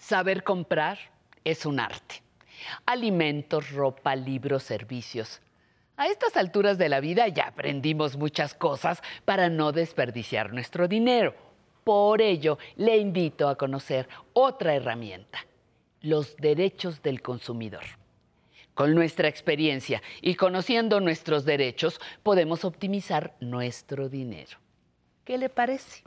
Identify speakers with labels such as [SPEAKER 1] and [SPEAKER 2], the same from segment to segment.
[SPEAKER 1] Saber comprar es un arte. Alimentos, ropa, libros, servicios. A estas alturas de la vida ya aprendimos muchas cosas para no desperdiciar nuestro dinero. Por ello, le invito a conocer otra herramienta, los derechos del consumidor. Con nuestra experiencia y conociendo nuestros derechos, podemos optimizar nuestro dinero. ¿Qué le parece?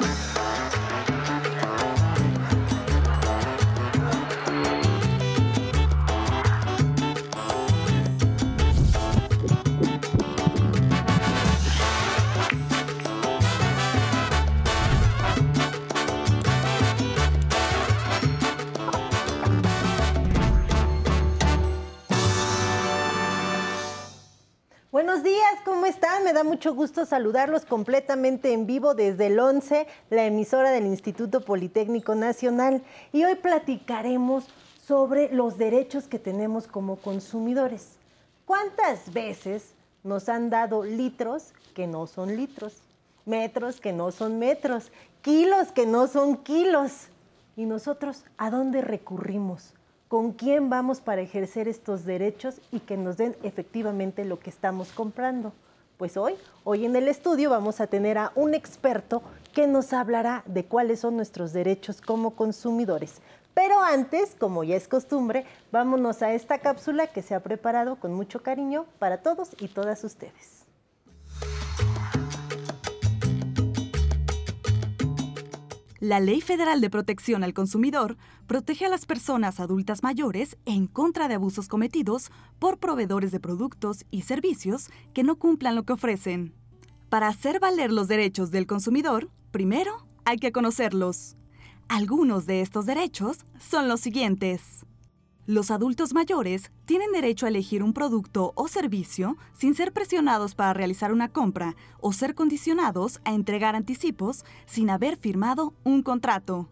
[SPEAKER 2] Buenos días, ¿cómo están? Me da mucho gusto saludarlos completamente en vivo desde el 11, la emisora del Instituto Politécnico Nacional. Y hoy platicaremos sobre los derechos que tenemos como consumidores. ¿Cuántas veces nos han dado litros que no son litros? Metros que no son metros, kilos que no son kilos. ¿Y nosotros a dónde recurrimos? Con quién vamos para ejercer estos derechos y que nos den efectivamente lo que estamos comprando. Pues hoy, hoy en el estudio vamos a tener a un experto que nos hablará de cuáles son nuestros derechos como consumidores. Pero antes, como ya es costumbre, vámonos a esta cápsula que se ha preparado con mucho cariño para todos y todas ustedes.
[SPEAKER 3] La Ley Federal de Protección al Consumidor protege a las personas adultas mayores en contra de abusos cometidos por proveedores de productos y servicios que no cumplan lo que ofrecen. Para hacer valer los derechos del consumidor, primero hay que conocerlos. Algunos de estos derechos son los siguientes. Los adultos mayores tienen derecho a elegir un producto o servicio sin ser presionados para realizar una compra o ser condicionados a entregar anticipos sin haber firmado un contrato.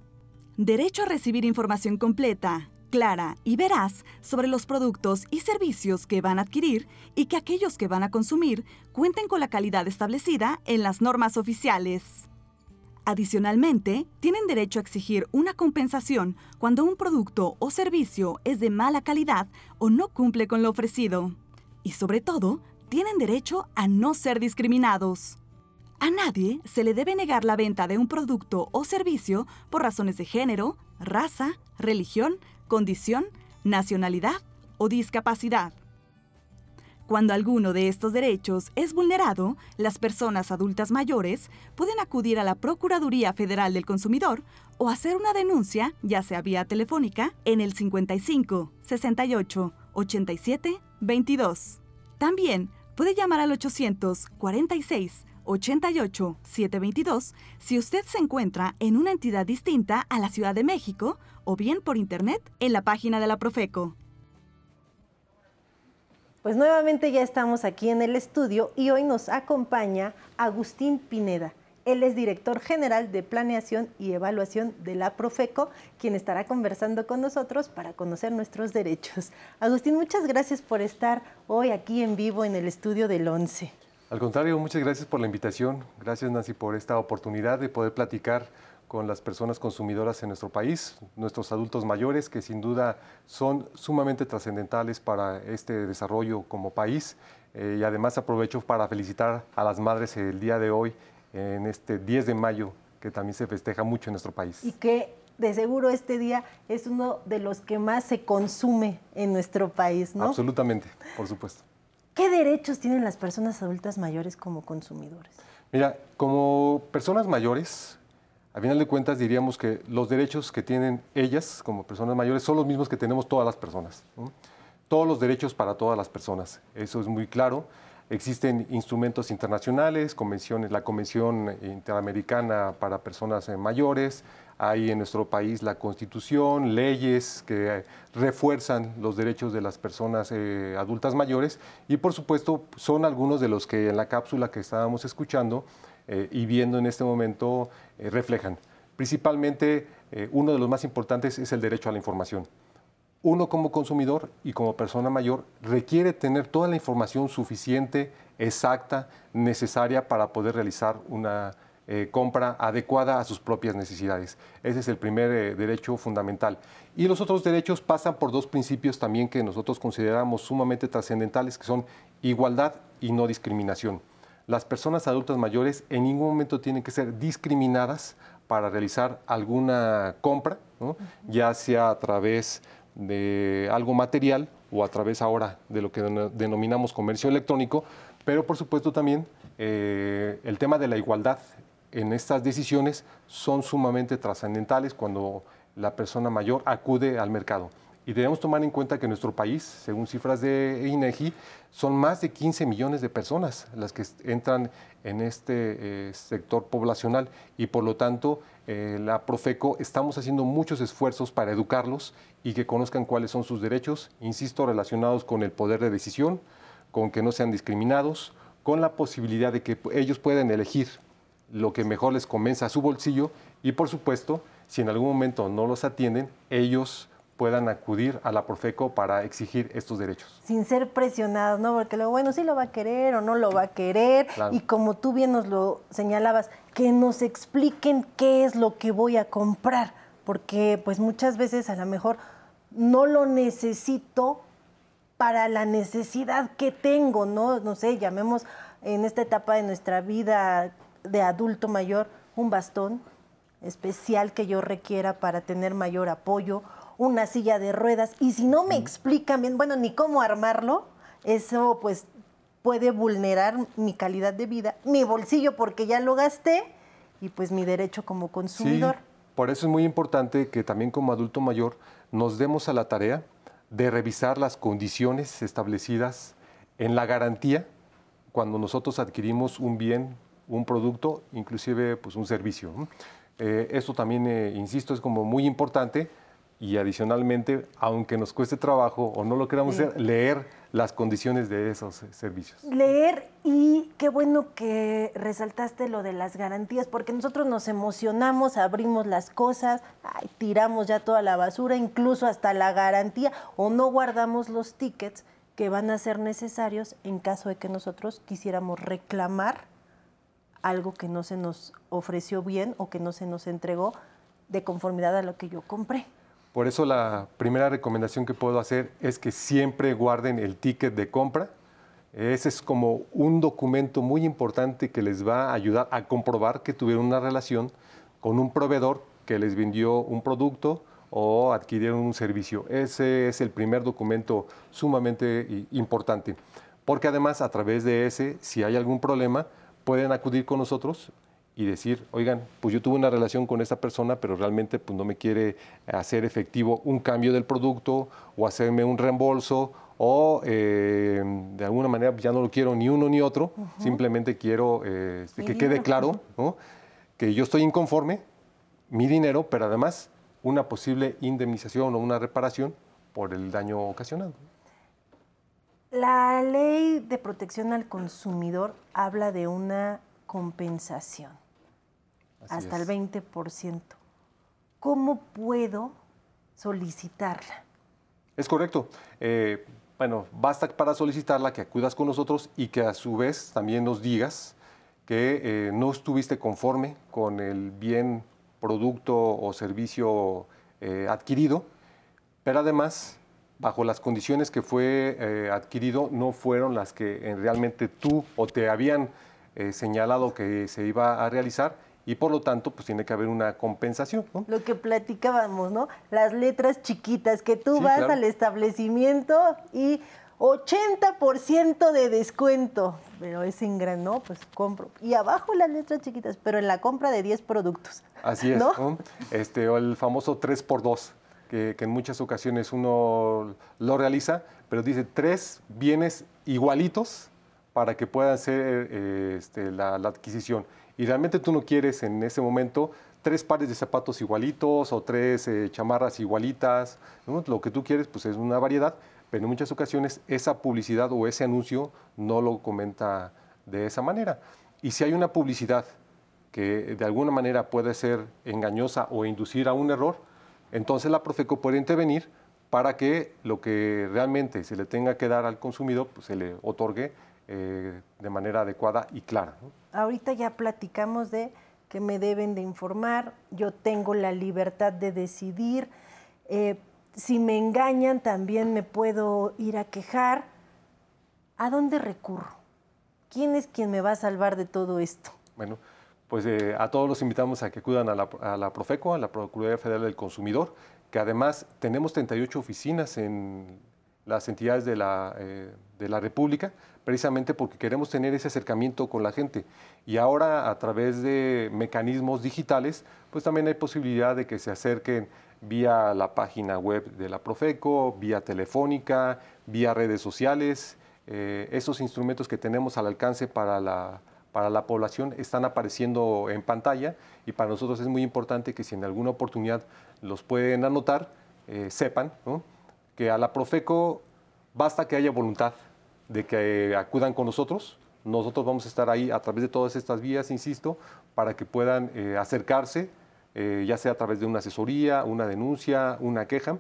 [SPEAKER 3] Derecho a recibir información completa, clara y veraz sobre los productos y servicios que van a adquirir y que aquellos que van a consumir cuenten con la calidad establecida en las normas oficiales. Adicionalmente, tienen derecho a exigir una compensación cuando un producto o servicio es de mala calidad o no cumple con lo ofrecido. Y sobre todo, tienen derecho a no ser discriminados. A nadie se le debe negar la venta de un producto o servicio por razones de género, raza, religión, condición, nacionalidad o discapacidad. Cuando alguno de estos derechos es vulnerado, las personas adultas mayores pueden acudir a la Procuraduría Federal del Consumidor o hacer una denuncia, ya sea vía telefónica, en el 55 68 87 22. También puede llamar al 846 88 722 si usted se encuentra en una entidad distinta a la Ciudad de México o bien por internet en la página de la Profeco.
[SPEAKER 2] Pues nuevamente ya estamos aquí en el estudio y hoy nos acompaña Agustín Pineda. Él es director general de Planeación y Evaluación de la Profeco, quien estará conversando con nosotros para conocer nuestros derechos. Agustín, muchas gracias por estar hoy aquí en vivo en el estudio del 11.
[SPEAKER 4] Al contrario, muchas gracias por la invitación. Gracias, Nancy, por esta oportunidad de poder platicar con las personas consumidoras en nuestro país, nuestros adultos mayores, que sin duda son sumamente trascendentales para este desarrollo como país. Eh, y además aprovecho para felicitar a las madres el día de hoy, en este 10 de mayo, que también se festeja mucho en nuestro país.
[SPEAKER 2] Y que de seguro este día es uno de los que más se consume en nuestro país, ¿no?
[SPEAKER 4] Absolutamente, por supuesto.
[SPEAKER 2] ¿Qué derechos tienen las personas adultas mayores como consumidores?
[SPEAKER 4] Mira, como personas mayores, a final de cuentas diríamos que los derechos que tienen ellas como personas mayores son los mismos que tenemos todas las personas. Todos los derechos para todas las personas, eso es muy claro. Existen instrumentos internacionales, convenciones, la Convención Interamericana para Personas eh, Mayores, hay en nuestro país la Constitución, leyes que refuerzan los derechos de las personas eh, adultas mayores y por supuesto son algunos de los que en la cápsula que estábamos escuchando eh, y viendo en este momento eh, reflejan. Principalmente, eh, uno de los más importantes es el derecho a la información. Uno como consumidor y como persona mayor requiere tener toda la información suficiente, exacta, necesaria para poder realizar una compra adecuada a sus propias necesidades. Ese es el primer derecho fundamental. Y los otros derechos pasan por dos principios también que nosotros consideramos sumamente trascendentales, que son igualdad y no discriminación. Las personas adultas mayores en ningún momento tienen que ser discriminadas para realizar alguna compra, ya sea a través de algo material o a través ahora de lo que denominamos comercio electrónico, pero por supuesto también eh, el tema de la igualdad en estas decisiones son sumamente trascendentales cuando la persona mayor acude al mercado. Y debemos tomar en cuenta que nuestro país, según cifras de INEGI, son más de 15 millones de personas las que entran en este eh, sector poblacional. Y por lo tanto eh, la Profeco estamos haciendo muchos esfuerzos para educarlos y que conozcan cuáles son sus derechos, insisto, relacionados con el poder de decisión, con que no sean discriminados, con la posibilidad de que ellos puedan elegir lo que mejor les convenza a su bolsillo. Y por supuesto, si en algún momento no los atienden, ellos puedan acudir a la Profeco para exigir estos derechos.
[SPEAKER 2] Sin ser presionados, ¿no? Porque lo bueno sí lo va a querer o no lo va a querer. Y como tú bien nos lo señalabas, que nos expliquen qué es lo que voy a comprar. Porque pues muchas veces a lo mejor no lo necesito para la necesidad que tengo, ¿no? No sé, llamemos en esta etapa de nuestra vida de adulto mayor un bastón especial que yo requiera para tener mayor apoyo una silla de ruedas y si no me explican bien, bueno, ni cómo armarlo, eso pues puede vulnerar mi calidad de vida, mi bolsillo porque ya lo gasté y pues mi derecho como consumidor.
[SPEAKER 4] por eso es muy importante que también como adulto mayor nos demos a la tarea de revisar las condiciones establecidas en la garantía cuando nosotros adquirimos un bien, un producto, inclusive pues un servicio. Eh, eso también, eh, insisto, es como muy importante y adicionalmente, aunque nos cueste trabajo o no lo queramos hacer, leer las condiciones de esos servicios.
[SPEAKER 2] Leer y qué bueno que resaltaste lo de las garantías, porque nosotros nos emocionamos, abrimos las cosas, tiramos ya toda la basura, incluso hasta la garantía, o no guardamos los tickets que van a ser necesarios en caso de que nosotros quisiéramos reclamar algo que no se nos ofreció bien o que no se nos entregó de conformidad a lo que yo compré.
[SPEAKER 4] Por eso la primera recomendación que puedo hacer es que siempre guarden el ticket de compra. Ese es como un documento muy importante que les va a ayudar a comprobar que tuvieron una relación con un proveedor que les vendió un producto o adquirieron un servicio. Ese es el primer documento sumamente importante, porque además a través de ese, si hay algún problema, pueden acudir con nosotros y decir, oigan, pues yo tuve una relación con esta persona, pero realmente pues no me quiere hacer efectivo un cambio del producto o hacerme un reembolso o eh, de alguna manera ya no lo quiero ni uno ni otro, simplemente quiero eh, que quede claro que yo estoy inconforme, mi dinero, pero además una posible indemnización o una reparación por el daño ocasionado.
[SPEAKER 2] La ley de protección al consumidor habla de una compensación hasta el 20%. ¿Cómo puedo solicitarla?
[SPEAKER 4] Es correcto. Eh, bueno, basta para solicitarla que acudas con nosotros y que a su vez también nos digas que eh, no estuviste conforme con el bien, producto o servicio eh, adquirido, pero además, bajo las condiciones que fue adquirido, no fueron las que realmente tú o te habían señalado que se iba a realizar y por lo tanto pues tiene que haber una compensación.
[SPEAKER 2] Lo que platicábamos, ¿no? Las letras chiquitas, que tú vas al establecimiento y 80% de descuento, pero es en gran, ¿no? Pues compro. Y abajo las letras chiquitas, pero en la compra de 10 productos.
[SPEAKER 4] Así es, ¿no? Este, o el famoso 3x2, que, en muchas ocasiones uno lo realiza, pero dice tres bienes igualitos para que puedan ser eh, este, la adquisición y realmente tú no quieres en ese momento tres pares de zapatos igualitos o tres eh, chamarras igualitas. Lo que tú quieres pues es una variedad, pero en muchas ocasiones esa publicidad o ese anuncio no lo comenta de esa manera. Y si hay una publicidad que de alguna manera puede ser engañosa o inducir a un error, entonces la Profeco puede intervenir para que lo que realmente se le tenga que dar al consumidor pues, se le otorgue eh, de manera adecuada y clara.
[SPEAKER 2] Ahorita ya platicamos de que me deben de informar, yo tengo la libertad de decidir, eh, si me engañan también me puedo ir a quejar. ¿A dónde recurro? ¿Quién es quien me va a salvar de todo esto?
[SPEAKER 4] Bueno, pues eh, a todos los invitamos a que acudan a la, Profeco, a la Procuraduría Federal del Consumidor, que además tenemos 38 oficinas en las entidades de la, eh, de la República, precisamente porque queremos tener ese acercamiento con la gente. Y ahora a través de mecanismos digitales, pues también hay posibilidad de que se acerquen vía la página web de la Profeco, vía telefónica, vía redes sociales. Eh, esos instrumentos que tenemos al alcance para la, para la población están apareciendo en pantalla y para nosotros es muy importante que si en alguna oportunidad los pueden anotar, eh, sepan que a la Profeco basta que haya voluntad de que acudan con nosotros. Nosotros vamos a estar ahí a través de todas estas vías, insisto, para que puedan eh, acercarse, eh, ya sea a través de una asesoría, una denuncia, una queja.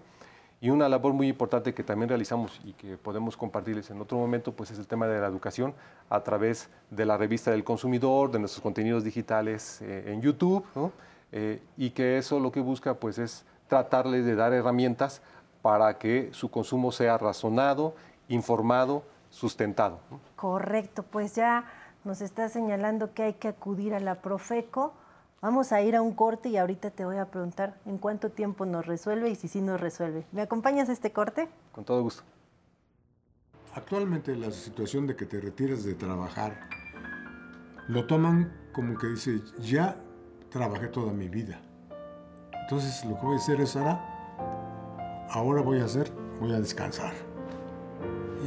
[SPEAKER 4] Y una labor muy importante que también realizamos y que podemos compartirles en otro momento, pues es el tema de la educación a través de la revista del consumidor, de nuestros contenidos digitales eh, en YouTube, y que eso lo que busca pues es tratarles de dar herramientas para que su consumo sea razonado, informado sustentado.
[SPEAKER 2] Correcto, pues ya nos está señalando que hay que acudir a la Profeco. Vamos a ir a un corte y ahorita te voy a preguntar en cuánto tiempo nos resuelve y si sí nos resuelve. ¿Me acompañas a este corte?
[SPEAKER 4] Con todo gusto.
[SPEAKER 5] Actualmente la situación de que te retires de trabajar lo toman como que dice, ya trabajé toda mi vida. Entonces lo que voy a hacer es ahora, ahora voy a hacer, voy a descansar.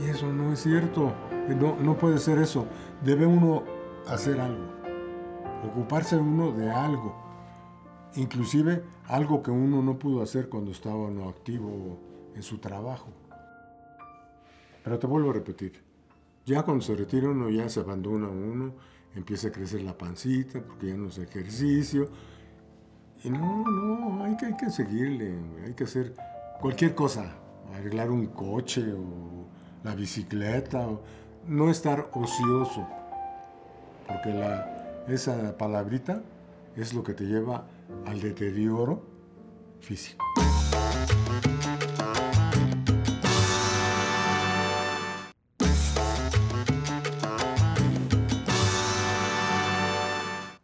[SPEAKER 5] Y eso no es cierto. No, no puede ser eso. Debe uno hacer algo. Ocuparse uno de algo. Inclusive algo que uno no pudo hacer cuando estaba no activo en su trabajo. Pero te vuelvo a repetir. Ya cuando se retira uno, ya se abandona uno, empieza a crecer la pancita porque ya no es ejercicio. Y no, no, hay que, hay que seguirle, hay que hacer cualquier cosa, arreglar un coche o la bicicleta, no estar ocioso, porque esa palabrita es lo que te lleva al deterioro físico.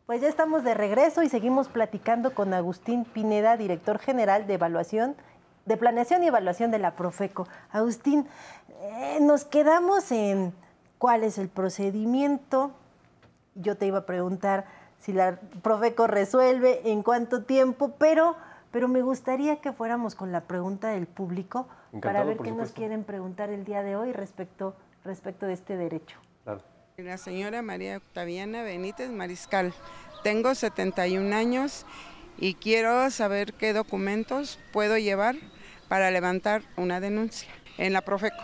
[SPEAKER 2] Pues ya estamos de regreso y seguimos platicando con Agustín Pineda, director general de evaluación, de planeación y evaluación de la Profeco. Agustín, eh, nos quedamos en cuál es el procedimiento. Yo te iba a preguntar si la Profeco resuelve, en cuánto tiempo, pero, pero me gustaría que fuéramos con la pregunta del público para ver qué nos quieren preguntar el día de hoy respecto, respecto de este derecho.
[SPEAKER 6] La señora María Octaviana Benítez Mariscal. Tengo 71 años y quiero saber qué documentos puedo llevar para levantar una denuncia en la Profeco.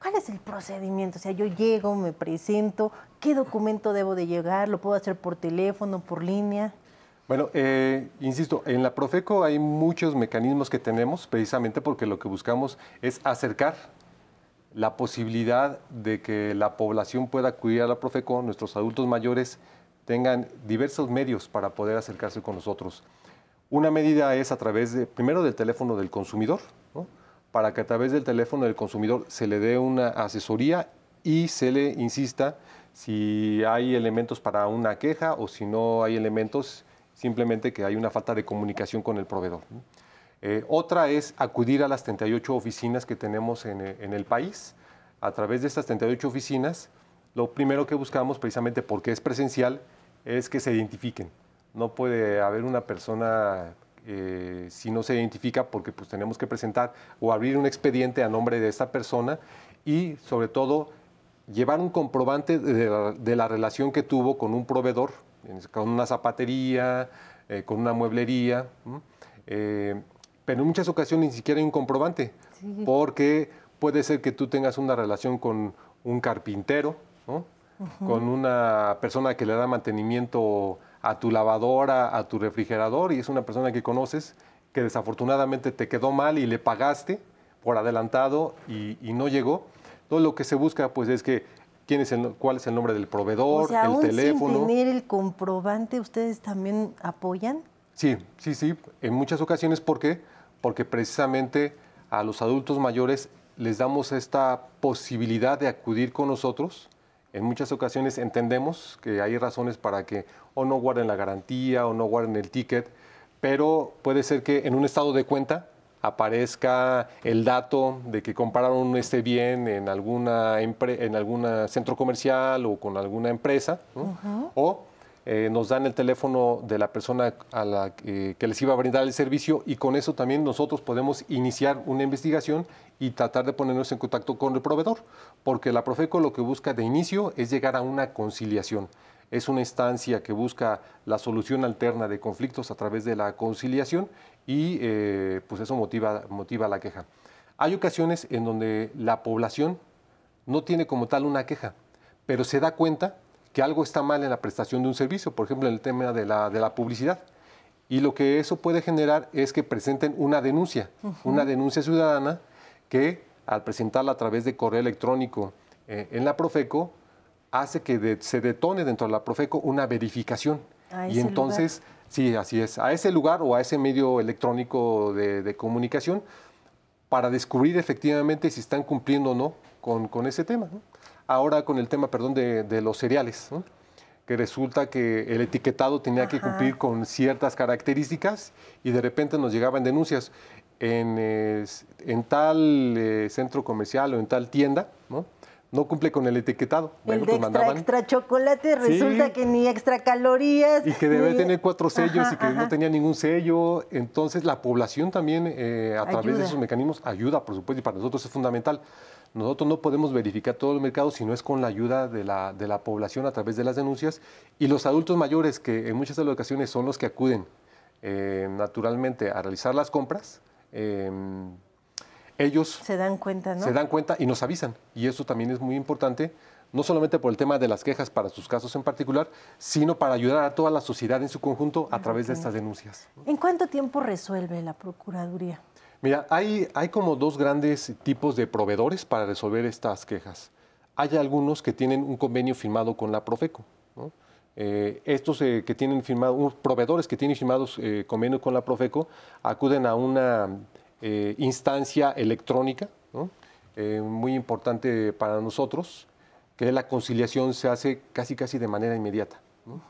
[SPEAKER 2] ¿Cuál es el procedimiento? O sea, yo llego, me presento, ¿qué documento debo de llegar? ¿Lo puedo hacer por teléfono, por línea?
[SPEAKER 4] Bueno, eh, insisto, en la Profeco hay muchos mecanismos que tenemos precisamente porque lo que buscamos es acercar la posibilidad de que la población pueda acudir a la Profeco, nuestros adultos mayores tengan diversos medios para poder acercarse con nosotros. Una medida es a través de, primero del teléfono del consumidor, para que a través del teléfono del consumidor se le dé una asesoría y se le insista si hay elementos para una queja o si no hay elementos, simplemente que hay una falta de comunicación con el proveedor. Eh, otra es acudir a las 38 oficinas que tenemos en, en, el país. A través de estas 38 oficinas, lo primero que buscamos, precisamente porque es presencial, es que se identifiquen. No puede haber una persona eh, si no se identifica porque pues tenemos que presentar o abrir un expediente a nombre de esta persona y sobre todo llevar un comprobante de la, relación que tuvo con un proveedor, con una zapatería, eh, con una mueblería, eh, pero en muchas ocasiones ni siquiera hay un comprobante, porque puede ser que tú tengas una relación con un carpintero, con una persona que le da mantenimiento a tu lavadora, a tu refrigerador, y es una persona que conoces que desafortunadamente te quedó mal y le pagaste por adelantado y, no llegó. Todo lo que se busca pues es que quién es el, cuál es el nombre del proveedor,
[SPEAKER 2] O sea,
[SPEAKER 4] el
[SPEAKER 2] aún
[SPEAKER 4] teléfono.
[SPEAKER 2] sin tener el comprobante, ¿ustedes también apoyan?
[SPEAKER 4] Sí, sí, sí, en muchas ocasiones. ¿Por qué? Porque precisamente a los adultos mayores les damos esta posibilidad de acudir con nosotros. En muchas ocasiones entendemos que hay razones para que o no guarden la garantía o no guarden el ticket, pero puede ser que en un estado de cuenta aparezca el dato de que compraron este bien en alguna en algún centro comercial o con alguna empresa, ¿no? o eh, nos dan el teléfono de la persona a la que, que les iba a brindar el servicio y con eso también nosotros podemos iniciar una investigación y tratar de ponernos en contacto con el proveedor, porque la Profeco lo que busca de inicio es llegar a una conciliación. Es una instancia que busca la solución alterna de conflictos a través de la conciliación y eh, pues eso motiva, motiva la queja. Hay ocasiones en donde la población no tiene como tal una queja, pero se da cuenta que algo está mal en la prestación de un servicio, por ejemplo, en el tema de la, de la publicidad. Y lo que eso puede generar es que presenten una denuncia, una denuncia ciudadana que al presentarla a través de correo electrónico eh, en la Profeco, hace que de- se detone dentro de la Profeco una verificación. Y entonces, sí, así es, a ese lugar o a ese medio electrónico de, de comunicación para descubrir efectivamente si están cumpliendo o no con, con ese tema. ¿no? Ahora con el tema, perdón, de, de los cereales, ¿no? que resulta que el etiquetado tenía que cumplir con ciertas características y de repente nos llegaban denuncias en, eh, en tal eh, centro comercial o en tal tienda, ¿no? No cumple con el etiquetado.
[SPEAKER 2] El de
[SPEAKER 4] pues
[SPEAKER 2] extra, extra chocolate resulta
[SPEAKER 4] Sí.
[SPEAKER 2] que ni extra calorías.
[SPEAKER 4] y que debe
[SPEAKER 2] ni-
[SPEAKER 4] tener cuatro sellos
[SPEAKER 2] Ajá,
[SPEAKER 4] y que
[SPEAKER 2] ajá.
[SPEAKER 4] no tenía ningún sello. Entonces la población también eh, a través de esos mecanismos ayuda, por supuesto, y para nosotros es fundamental. Nosotros no podemos verificar todo el mercado si no es con la ayuda de la, de la población a través de las denuncias y los adultos mayores que en muchas de las ocasiones son los que acuden eh, naturalmente a realizar las compras. eh, ellos
[SPEAKER 2] Se dan cuenta, ¿no?
[SPEAKER 4] se dan cuenta y nos avisan. Y eso también es muy importante, no solamente por el tema de las quejas para sus casos en particular, sino para ayudar a toda la sociedad en su conjunto a través de estas denuncias.
[SPEAKER 2] ¿En cuánto tiempo resuelve la Procuraduría?
[SPEAKER 4] Mira, hay, hay como dos grandes tipos de proveedores para resolver estas quejas. Hay algunos que tienen un convenio firmado con la Profeco. ¿no? Eh, estos eh, que tienen firmado, unos proveedores que tienen firmados eh, convenio con la Profeco acuden a una eh, instancia electrónica, ¿no? Eh, muy importante para nosotros, que la conciliación se hace casi casi de manera inmediata. ¿no?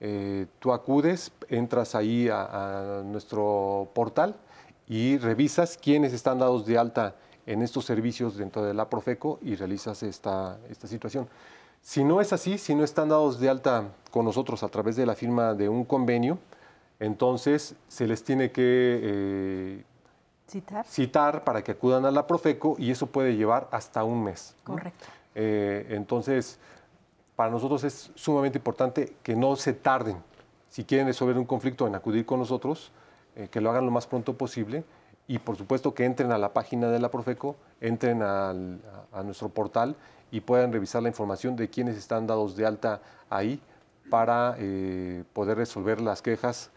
[SPEAKER 4] Eh, tú acudes, entras ahí a, a nuestro portal y revisas quiénes están dados de alta en estos servicios dentro de la Profeco y realizas esta, esta situación. Si no es así, si no están dados de alta con nosotros a través de la firma de un convenio, entonces se les tiene que eh,
[SPEAKER 2] ¿Citar?
[SPEAKER 4] citar para que acudan a la Profeco y eso puede llevar hasta un mes. ¿no?
[SPEAKER 2] Correcto.
[SPEAKER 4] Eh, entonces, para nosotros es sumamente importante que no se tarden. Si quieren resolver un conflicto en acudir con nosotros, eh, que lo hagan lo más pronto posible y por supuesto que entren a la página de la Profeco, entren al- a, a nuestro portal y puedan revisar la información de quienes están dados de alta ahí para eh, poder resolver las quejas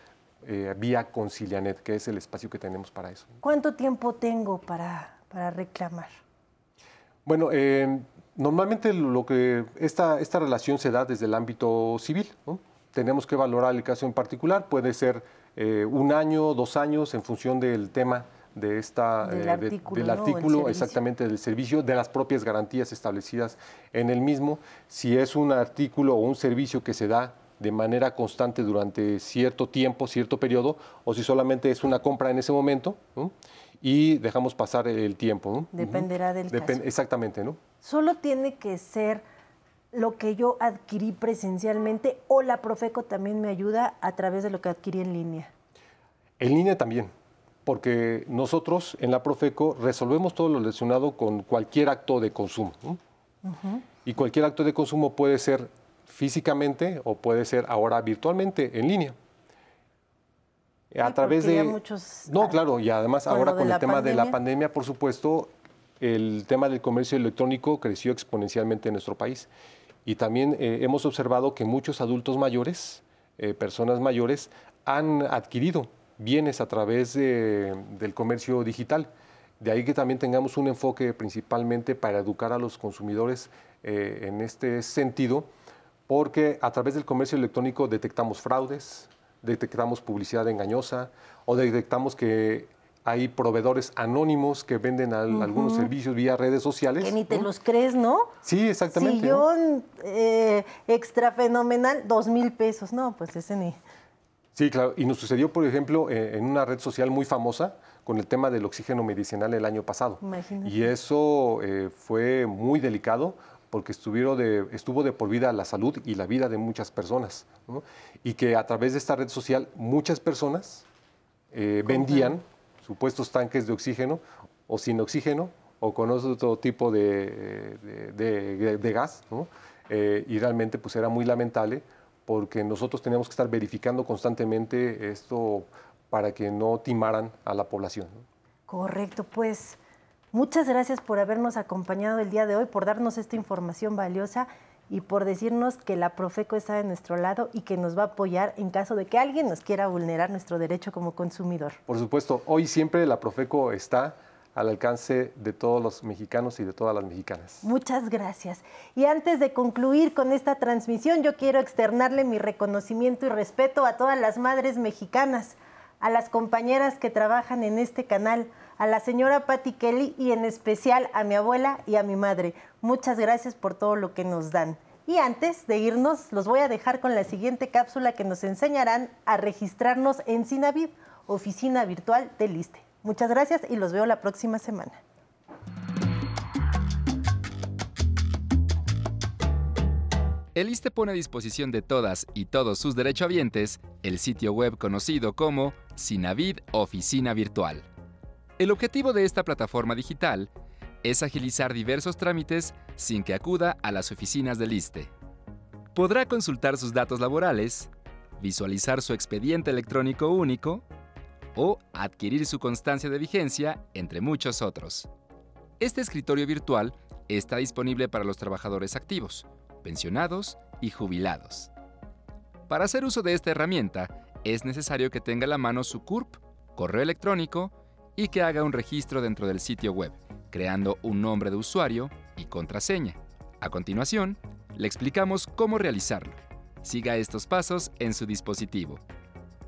[SPEAKER 4] eh, vía Concilianet, que es el espacio que tenemos para eso.
[SPEAKER 2] ¿Cuánto tiempo tengo para, para reclamar?
[SPEAKER 4] Bueno, eh, normalmente lo que esta, esta relación se da desde el ámbito civil. ¿no? Tenemos que valorar el caso en particular. Puede ser eh, un año, dos años, en función del tema de esta,
[SPEAKER 2] Del
[SPEAKER 4] eh, de-
[SPEAKER 2] artículo,
[SPEAKER 4] exactamente del servicio, de las propias garantías establecidas en el mismo. Si es un artículo o un servicio que se da de manera constante durante cierto tiempo, cierto periodo, o si solamente es una compra en ese momento ¿no? y dejamos pasar el tiempo.
[SPEAKER 2] Dependerá del caso.
[SPEAKER 4] Exactamente, ¿no?
[SPEAKER 2] ¿Solo tiene que ser lo que yo adquirí presencialmente o la Profeco también me ayuda a través de lo que adquirí en línea?
[SPEAKER 4] En línea también, porque nosotros en la Profeco resolvemos todo lo relacionado con cualquier acto de consumo. ¿no? Y cualquier acto de consumo puede ser físicamente o puede ser ahora virtualmente en línea. A
[SPEAKER 2] Sí,
[SPEAKER 4] través de...
[SPEAKER 2] muchos,
[SPEAKER 4] no, claro, y además
[SPEAKER 2] con
[SPEAKER 4] ahora con
[SPEAKER 2] la
[SPEAKER 4] el tema de la
[SPEAKER 2] pandemia,
[SPEAKER 4] por supuesto, el tema del comercio electrónico creció exponencialmente en nuestro país. Y también eh, hemos observado que muchos adultos mayores, eh, personas mayores, han adquirido bienes a través de- del comercio digital, De ahí que también tengamos un enfoque principalmente para educar a los consumidores eh, en este sentido, porque a través del comercio electrónico detectamos fraudes, detectamos publicidad engañosa o detectamos que hay proveedores anónimos que venden algunos servicios vía redes sociales.
[SPEAKER 2] Que ni te los crees, ¿no?
[SPEAKER 4] Sí, exactamente.
[SPEAKER 2] Sillón eh, extra fenomenal, dos mil pesos. No, pues ese ni...
[SPEAKER 4] Sí, claro. Y nos sucedió, por ejemplo, eh, en una red social muy famosa con el tema del oxígeno medicinal el año pasado.
[SPEAKER 2] Imagínate.
[SPEAKER 4] Y eso eh, fue muy delicado porque estuvieron de, estuvo de por vida la salud y la vida de muchas personas. Y que a través de esta red social muchas personas vendían supuestos tanques de oxígeno o sin oxígeno o con otro tipo de, de, gas, eh, y realmente pues era muy lamentable porque nosotros teníamos que estar verificando constantemente esto para que no timaran a la población.
[SPEAKER 2] Correcto, pues muchas gracias por habernos acompañado el día de hoy, por darnos esta información valiosa y por decirnos que la Profeco está de nuestro lado y que nos va a apoyar en caso de que alguien nos quiera vulnerar nuestro derecho como consumidor.
[SPEAKER 4] Por supuesto, hoy siempre la Profeco está al alcance de todos los mexicanos y de todas las mexicanas.
[SPEAKER 2] Muchas gracias. Y antes de concluir con esta transmisión, yo quiero externarle mi reconocimiento y respeto a todas las madres mexicanas, a las compañeras que trabajan en este canal, a la señora Patti Kelly y en especial a mi abuela y a mi madre. Muchas gracias por todo lo que nos dan. Y antes de irnos, los voy a dejar con la siguiente cápsula que nos enseñarán a registrarnos en Sinavid, oficina virtual del ISTE. Muchas gracias y los veo la próxima semana.
[SPEAKER 7] El ISTE pone a disposición de todas y todos sus derechohabientes el sitio web conocido como Sinavid Oficina Virtual. El objetivo de esta plataforma digital es agilizar diversos trámites sin que acuda a las oficinas del ISTE. Podrá consultar sus datos laborales, visualizar su expediente electrónico único o adquirir su constancia de vigencia, entre muchos otros. Este escritorio virtual está disponible para los trabajadores activos, pensionados y jubilados. Para hacer uso de esta herramienta, es necesario que tenga a la mano su CURP, correo electrónico y que haga un registro dentro del sitio web, creando un nombre de usuario y contraseña. A continuación, le explicamos cómo realizarlo. Siga estos pasos en su dispositivo.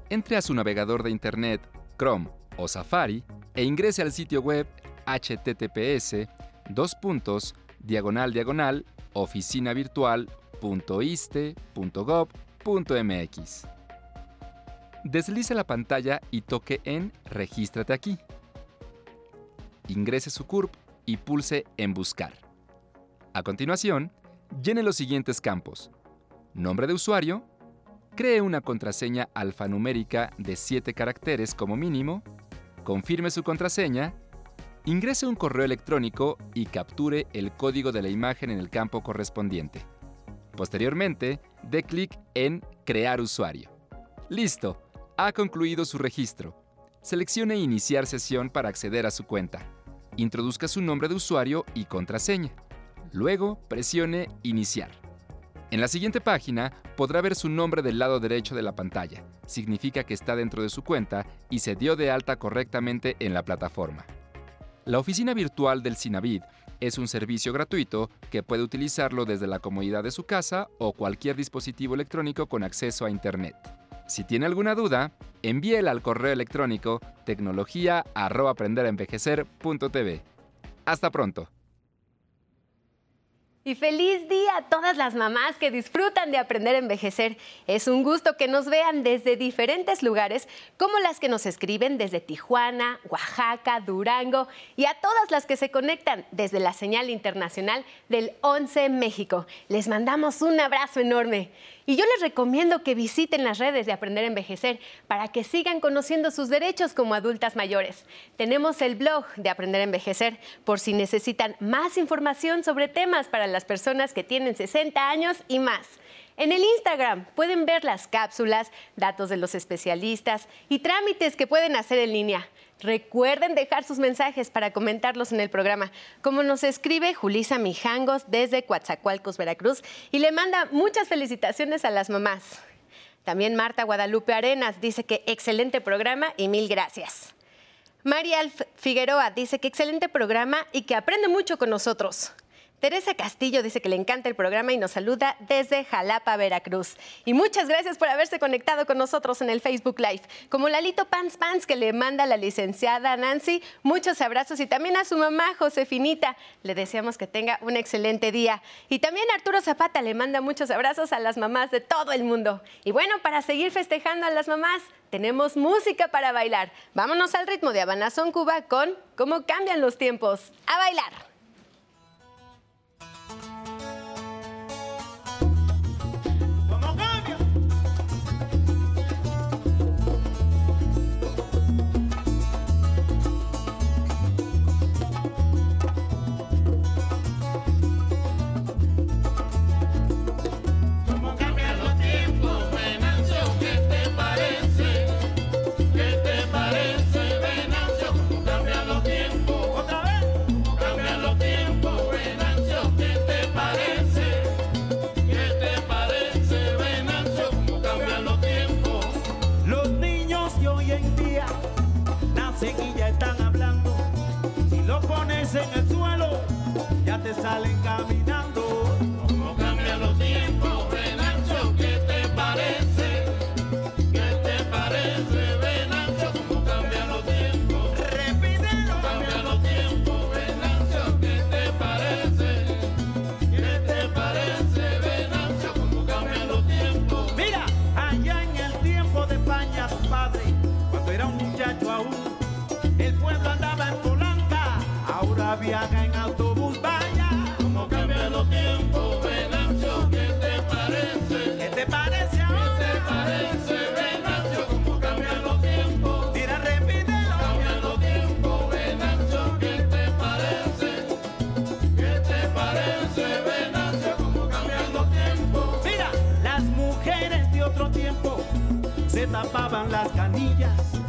[SPEAKER 7] Entre a su navegador de Internet, Chrome o Safari e ingrese al sitio web https dos puntos, diagonal diagonal oficinavirtual.iste.gov.mx. Deslice la pantalla y toque en Regístrate aquí ingrese su CURP y pulse en Buscar. A continuación, llene los siguientes campos. Nombre de usuario, cree una contraseña alfanumérica de 7 caracteres como mínimo, confirme su contraseña, ingrese un correo electrónico y capture el código de la imagen en el campo correspondiente. Posteriormente, dé clic en Crear usuario. Listo, ha concluido su registro. Seleccione Iniciar sesión para acceder a su cuenta. Introduzca su nombre de usuario y contraseña. Luego, presione Iniciar. En la siguiente página podrá ver su nombre del lado derecho de la pantalla. Significa que está dentro de su cuenta y se dio de alta correctamente en la plataforma. La oficina virtual del Sinavid es un servicio gratuito que puede utilizarlo desde la comodidad de su casa o cualquier dispositivo electrónico con acceso a Internet. Si tiene alguna duda, envíela al correo electrónico tecnología@aprenderenvejecer.tv. Hasta pronto.
[SPEAKER 8] Y feliz día a todas las mamás que disfrutan de aprender a envejecer. Es un gusto que nos vean desde diferentes lugares, como las que nos escriben desde Tijuana, Oaxaca, Durango y a todas las que se conectan desde la señal internacional del 11 México. Les mandamos un abrazo enorme. Y yo les recomiendo que visiten las redes de Aprender a Envejecer para que sigan conociendo sus derechos como adultas mayores. Tenemos el blog de Aprender a Envejecer por si necesitan más información sobre temas para las personas que tienen 60 años y más. En el Instagram pueden ver las cápsulas, datos de los especialistas y trámites que pueden hacer en línea. Recuerden dejar sus mensajes para comentarlos en el programa, como nos escribe Julisa Mijangos desde Coatzacoalcos, Veracruz, y le manda muchas felicitaciones a las mamás. También Marta Guadalupe Arenas dice que excelente programa y mil gracias.
[SPEAKER 9] María Figueroa dice que excelente programa y que aprende mucho con nosotros. Teresa Castillo dice que le encanta el programa y nos saluda desde Jalapa, Veracruz. Y muchas gracias por haberse conectado con nosotros en el Facebook Live. Como Lalito Pants Pants que le manda la licenciada Nancy, muchos abrazos y también a su mamá Josefinita. Le deseamos que tenga un excelente día. Y también Arturo Zapata le manda muchos abrazos a las mamás de todo el mundo. Y bueno, para seguir festejando a las mamás, tenemos música para bailar. Vámonos al ritmo de Habanazón Cuba con Cómo cambian los tiempos. ¡A bailar!
[SPEAKER 10] Tapaban las canillas